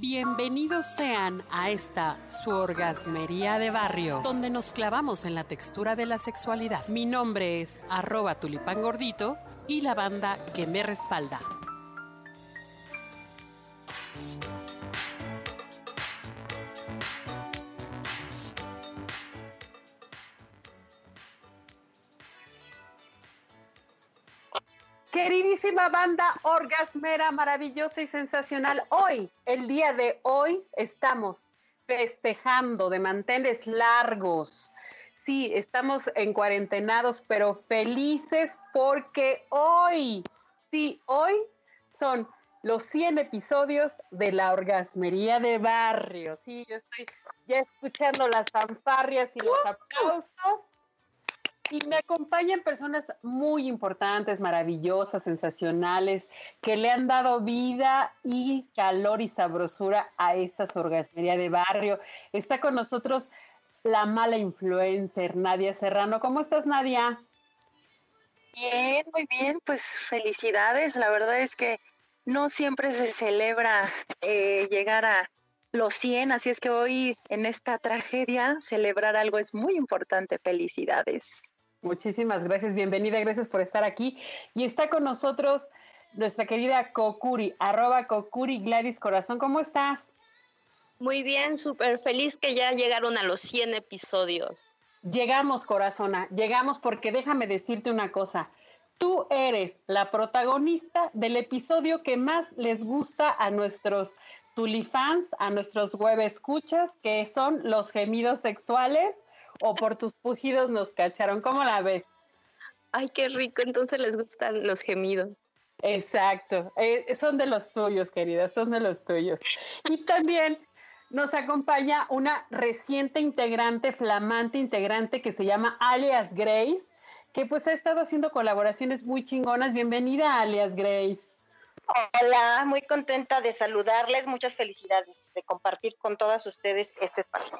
Bienvenidos sean a esta su orgasmería de barrio, donde nos clavamos en la textura de la sexualidad. Mi nombre es arroba tulipán gordito y la banda que me respalda. Queridísima banda orgasmera, maravillosa y sensacional, hoy, el día de hoy, estamos festejando de manteles largos. Sí, estamos en cuarentenados, pero felices porque hoy, sí, hoy son los 100 episodios de la orgasmería de barrio. Sí, yo estoy ya escuchando las fanfarrias y los aplausos y me acompañan personas muy importantes, maravillosas, sensacionales, que le han dado vida y calor y sabrosura a esta orgasmería de barrio. Está con nosotros la mala influencer, Nadia Serrano. ¿Cómo estás, Nadia? Bien, muy bien, pues felicidades. La verdad es que no siempre se celebra eh, llegar a los 100, así es que hoy en esta tragedia celebrar algo es muy importante. Felicidades. Muchísimas gracias, bienvenida, gracias por estar aquí. Y está con nosotros nuestra querida Kokuri, arroba Kokuri Gladys Corazón, ¿cómo estás? Muy bien, súper feliz que ya llegaron a los 100 episodios. Llegamos, corazona, llegamos porque déjame decirte una cosa. Tú eres la protagonista del episodio que más les gusta a nuestros tulifans, a nuestros web escuchas, que son los gemidos sexuales o por tus pujidos nos cacharon. ¿Cómo la ves? Ay, qué rico, entonces les gustan los gemidos. Exacto, eh, son de los tuyos, querida, son de los tuyos. Y también nos acompaña una reciente integrante, flamante integrante que se llama Alias Grace, que pues ha estado haciendo colaboraciones muy chingonas. Bienvenida, Alias Grace. Hola, muy contenta de saludarles, muchas felicidades de compartir con todas ustedes este espacio.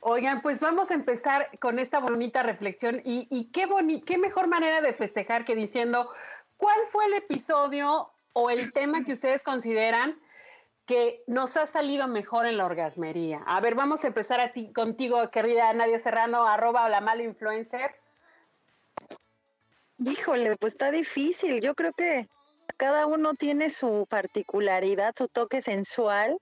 Oigan, pues vamos a empezar con esta bonita reflexión y, qué, qué mejor manera de festejar que diciendo cuál fue el episodio o el tema que ustedes consideran que nos ha salido mejor en la orgasmería. A ver, vamos a empezar a ti, contigo, querida Nadia Serrano, arroba la mala influencer. Híjole, pues está difícil. Yo creo que cada uno tiene su particularidad, su toque sensual.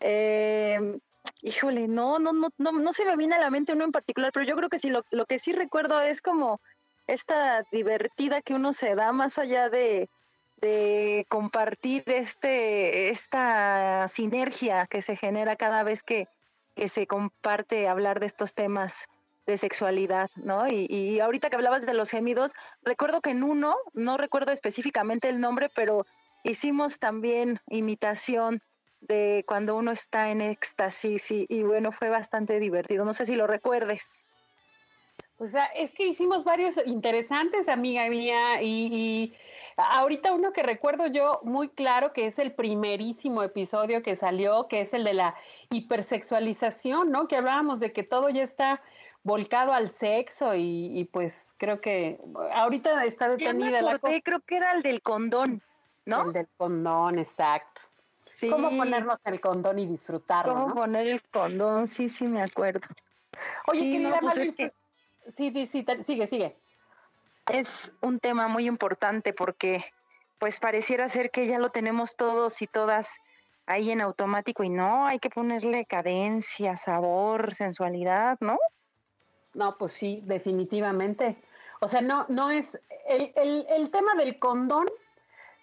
Eh, Híjole, no, no, no, no, no se me viene a la mente uno en particular, pero yo creo que sí, lo, que sí recuerdo es como esta divertida que uno se da más allá de, compartir este, esta sinergia que se genera cada vez que, que se comparte hablar de estos temas de sexualidad, ¿no? Y, y, ahorita que hablabas de los gemidos, recuerdo que en uno, no recuerdo específicamente el nombre, pero hicimos también imitación de cuando uno está en éxtasis y, bueno, fue bastante divertido. No sé si lo recuerdes. O sea, es que hicimos varios interesantes, amiga mía, y, ahorita uno que recuerdo yo muy claro que es el primerísimo episodio que salió, que es el de la hipersexualización, ¿no? Que hablábamos de que todo ya está volcado al sexo y, pues creo que ahorita está detenida la cosa. Creo que era el del condón, ¿no? El del condón, exacto. ¿Cómo ponernos el condón y disfrutarlo? ¿Cómo poner el condón? Sí, sí, me acuerdo. Oye, querida pues Sí, sí, sí, sigue, sigue. Es un tema muy importante porque pues pareciera ser que ya lo tenemos todos y todas ahí en automático y no, hay que ponerle cadencia, sabor, sensualidad, ¿no? No, pues sí, definitivamente. O sea, no, no es el, el, el tema del condón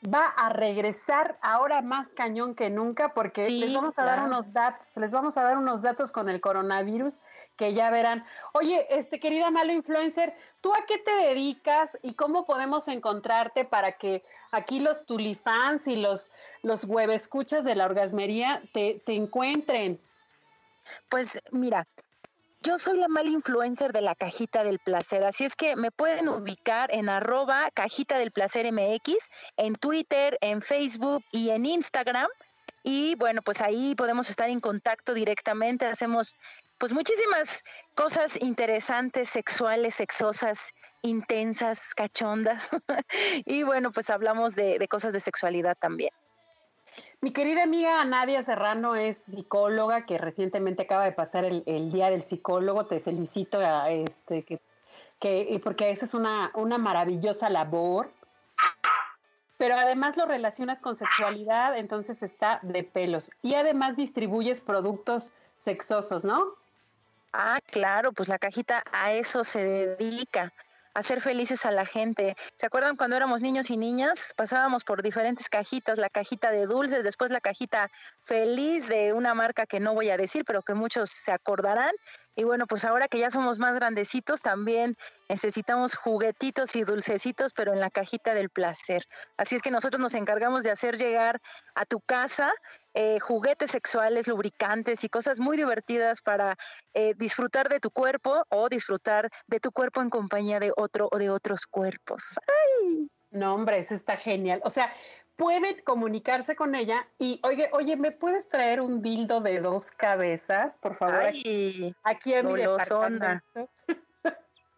va a regresar ahora más cañón que nunca porque les vamos a dar unos datos, les vamos a dar unos datos con el coronavirus que ya verán. Oye, este querida malo influencer, ¿tú a qué te dedicas y cómo podemos encontrarte para que aquí los tulifans y los los escuchas de la orgasmería te, te encuentren? Pues mira, yo soy la mal influencer de la cajita del placer, así es que me pueden ubicar en arroba cajita del placer MX, en Twitter, en Facebook y en Instagram. Y bueno, pues ahí podemos estar en contacto directamente, hacemos pues muchísimas cosas interesantes, sexuales, sexosas, intensas, cachondas. y bueno, pues hablamos de, de cosas de sexualidad también. Mi querida amiga Nadia Serrano es psicóloga que recientemente acaba de pasar el, Día del Psicólogo. Te felicito este, que, que, porque esa es una, una maravillosa labor. Pero además lo relacionas con sexualidad, entonces está de pelos. Y además distribuyes productos sexosos, ¿no? Ah, claro, pues la cajita a eso se dedica hacer felices a la gente. ¿Se acuerdan cuando éramos niños y niñas? Pasábamos por diferentes cajitas, la cajita de dulces, después la cajita feliz de una marca que no voy a decir, pero que muchos se acordarán. Y bueno, pues ahora que ya somos más grandecitos, también necesitamos juguetitos y dulcecitos, pero en la cajita del placer. Así es que nosotros nos encargamos de hacer llegar a tu casa eh, juguetes sexuales, lubricantes y cosas muy divertidas para eh, disfrutar de tu cuerpo o disfrutar de tu cuerpo en compañía de otro o de otros cuerpos. ¡Ay! No, hombre, eso está genial. O sea, pueden comunicarse con ella y, oye, oye, ¿me puedes traer un dildo de dos cabezas, por favor? Ay, aquí, en mi departamento.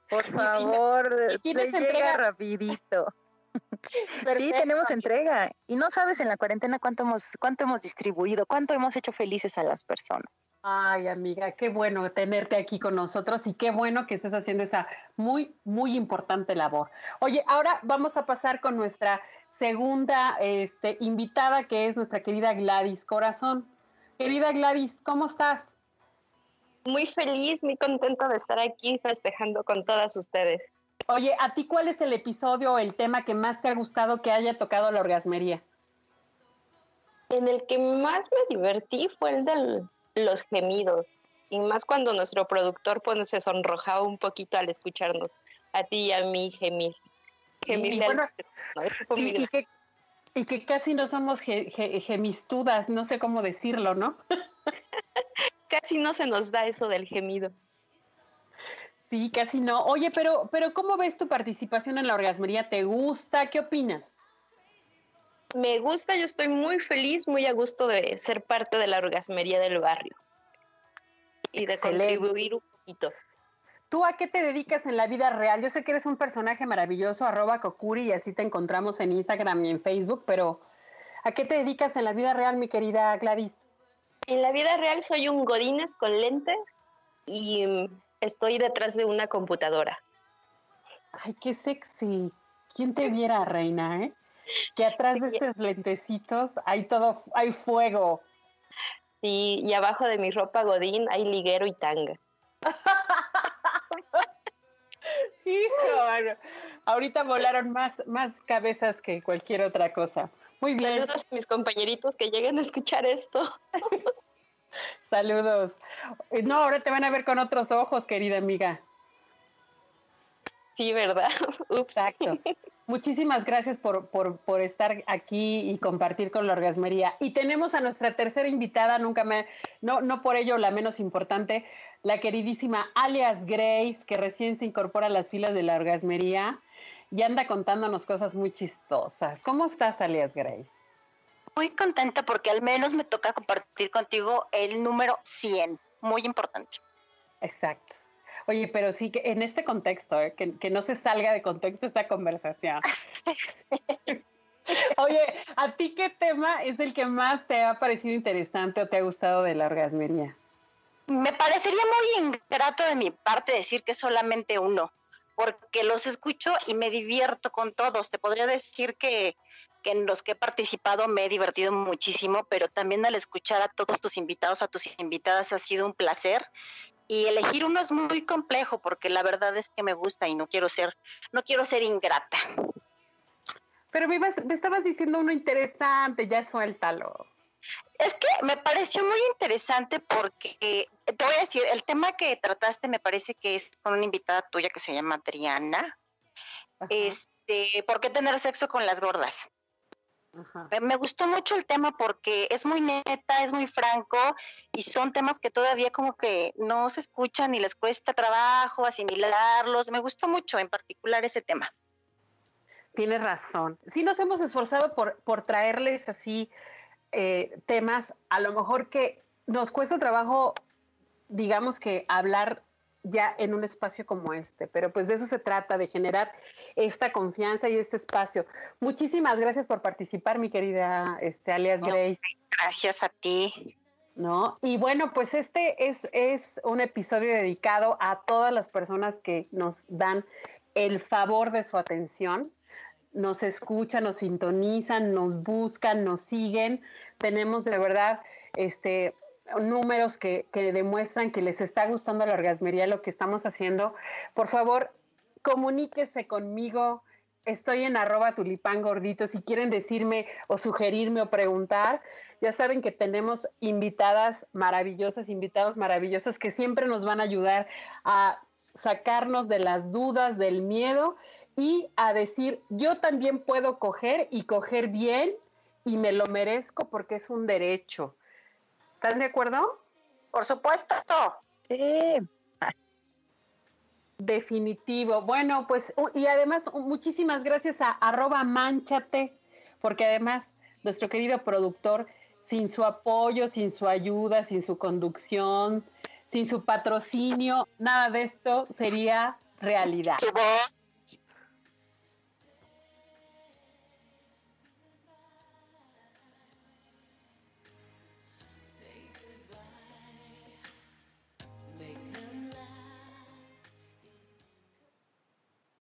Por favor, le llega rapidito. Sí, tenemos entrega. Y no sabes en la cuarentena cuánto hemos, cuánto hemos distribuido, cuánto hemos hecho felices a las personas. Ay, amiga, qué bueno tenerte aquí con nosotros y qué bueno que estés haciendo esa muy, muy importante labor. Oye, ahora vamos a pasar con nuestra segunda este, invitada, que es nuestra querida Gladys Corazón. Querida Gladys, ¿cómo estás? Muy feliz, muy contenta de estar aquí festejando con todas ustedes. Oye, ¿a ti cuál es el episodio o el tema que más te ha gustado que haya tocado la orgasmería? En el que más me divertí fue el de los gemidos. Y más cuando nuestro productor pues, se sonrojaba un poquito al escucharnos a ti y a mí gemir. Y, que, casi no somos gemistudas, no sé cómo decirlo, ¿no? casi no se nos da eso del gemido. Sí, casi no. Oye, pero, pero ¿cómo ves tu participación en la orgasmería? ¿Te gusta? ¿Qué opinas? Me gusta, yo estoy muy feliz, muy a gusto de ser parte de la orgasmería del barrio y de contribuir un poquito. ¿Tú a qué te dedicas en la vida real? Yo sé que eres un personaje maravilloso, arroba Kokuri, y así te encontramos en Instagram y en Facebook, pero ¿a qué te dedicas en la vida real, mi querida Gladys? En la vida real soy un godines con lentes y estoy detrás de una computadora. Ay, qué sexy. ¿Quién te viera, reina, eh? Que atrás de estos lentecitos hay todo, hay fuego. Sí, y abajo de mi ropa godín hay liguero y tanga. Hijo, ahorita volaron más, más cabezas que cualquier otra cosa. Muy bien. Saludos a mis compañeritos que lleguen a escuchar esto. Saludos. No, ahora te van a ver con otros ojos, querida amiga. Sí, ¿verdad? Exacto. Muchísimas gracias por, por, estar aquí y compartir con la orgasmería. Y tenemos a nuestra tercera invitada, nunca me, no, no por ello la menos importante, la queridísima alias Grace, que recién se incorpora a las filas de la orgasmería y anda contándonos cosas muy chistosas. ¿Cómo estás, alias Grace? muy contenta porque al menos me toca compartir contigo el número 100, muy importante. Exacto. Oye, pero sí que en este contexto, ¿eh? que, no se salga de contexto esta conversación. Oye, ¿a ti qué tema es el que más te ha parecido interesante o te ha gustado de la orgasmería? Me parecería muy ingrato de mi parte decir que solamente uno, porque los escucho y me divierto con todos. Te podría decir que que en los que he participado me he divertido muchísimo, pero también al escuchar a todos tus invitados, a tus invitadas, ha sido un placer. Y elegir uno es muy complejo porque la verdad es que me gusta y no quiero ser, no quiero ser ingrata. Pero me, me estabas diciendo uno interesante, ya suéltalo. Es que me pareció muy interesante porque, te voy a decir, el tema que trataste me parece que es con una invitada tuya que se llama Adriana. Este, ¿por qué tener sexo con las gordas? Me gustó mucho el tema porque es muy neta, es muy franco y son temas que todavía como que no se escuchan y les cuesta trabajo asimilarlos. Me gustó mucho en particular ese tema. Tienes razón. Sí nos hemos esforzado por, por traerles así eh, temas, a lo mejor que nos cuesta trabajo, digamos que hablar ya en un espacio como este, pero pues de eso se trata, de generar esta confianza y este espacio. Muchísimas gracias por participar, mi querida este, alias Grace. Gracias a ti. ¿No? Y bueno, pues este es, es un episodio dedicado a todas las personas que nos dan el favor de su atención, nos escuchan, nos sintonizan, nos buscan, nos siguen. Tenemos de verdad este, números que, demuestran que les está gustando la orgasmería, lo que estamos haciendo, por favor, comuníquese conmigo. Estoy en arroba tulipán gordito. Si quieren decirme o sugerirme o preguntar, ya saben que tenemos invitadas maravillosas, invitados maravillosos que siempre nos van a ayudar a sacarnos de las dudas, del miedo y a decir, yo también puedo coger y coger bien y me lo merezco porque es un derecho. ¿Están de acuerdo? Por supuesto. Sí. Definitivo. Bueno, pues, y además, muchísimas gracias a arroba manchate, porque además nuestro querido productor, sin su apoyo, sin su ayuda, sin su conducción, sin su patrocinio, nada de esto sería realidad. Su voz,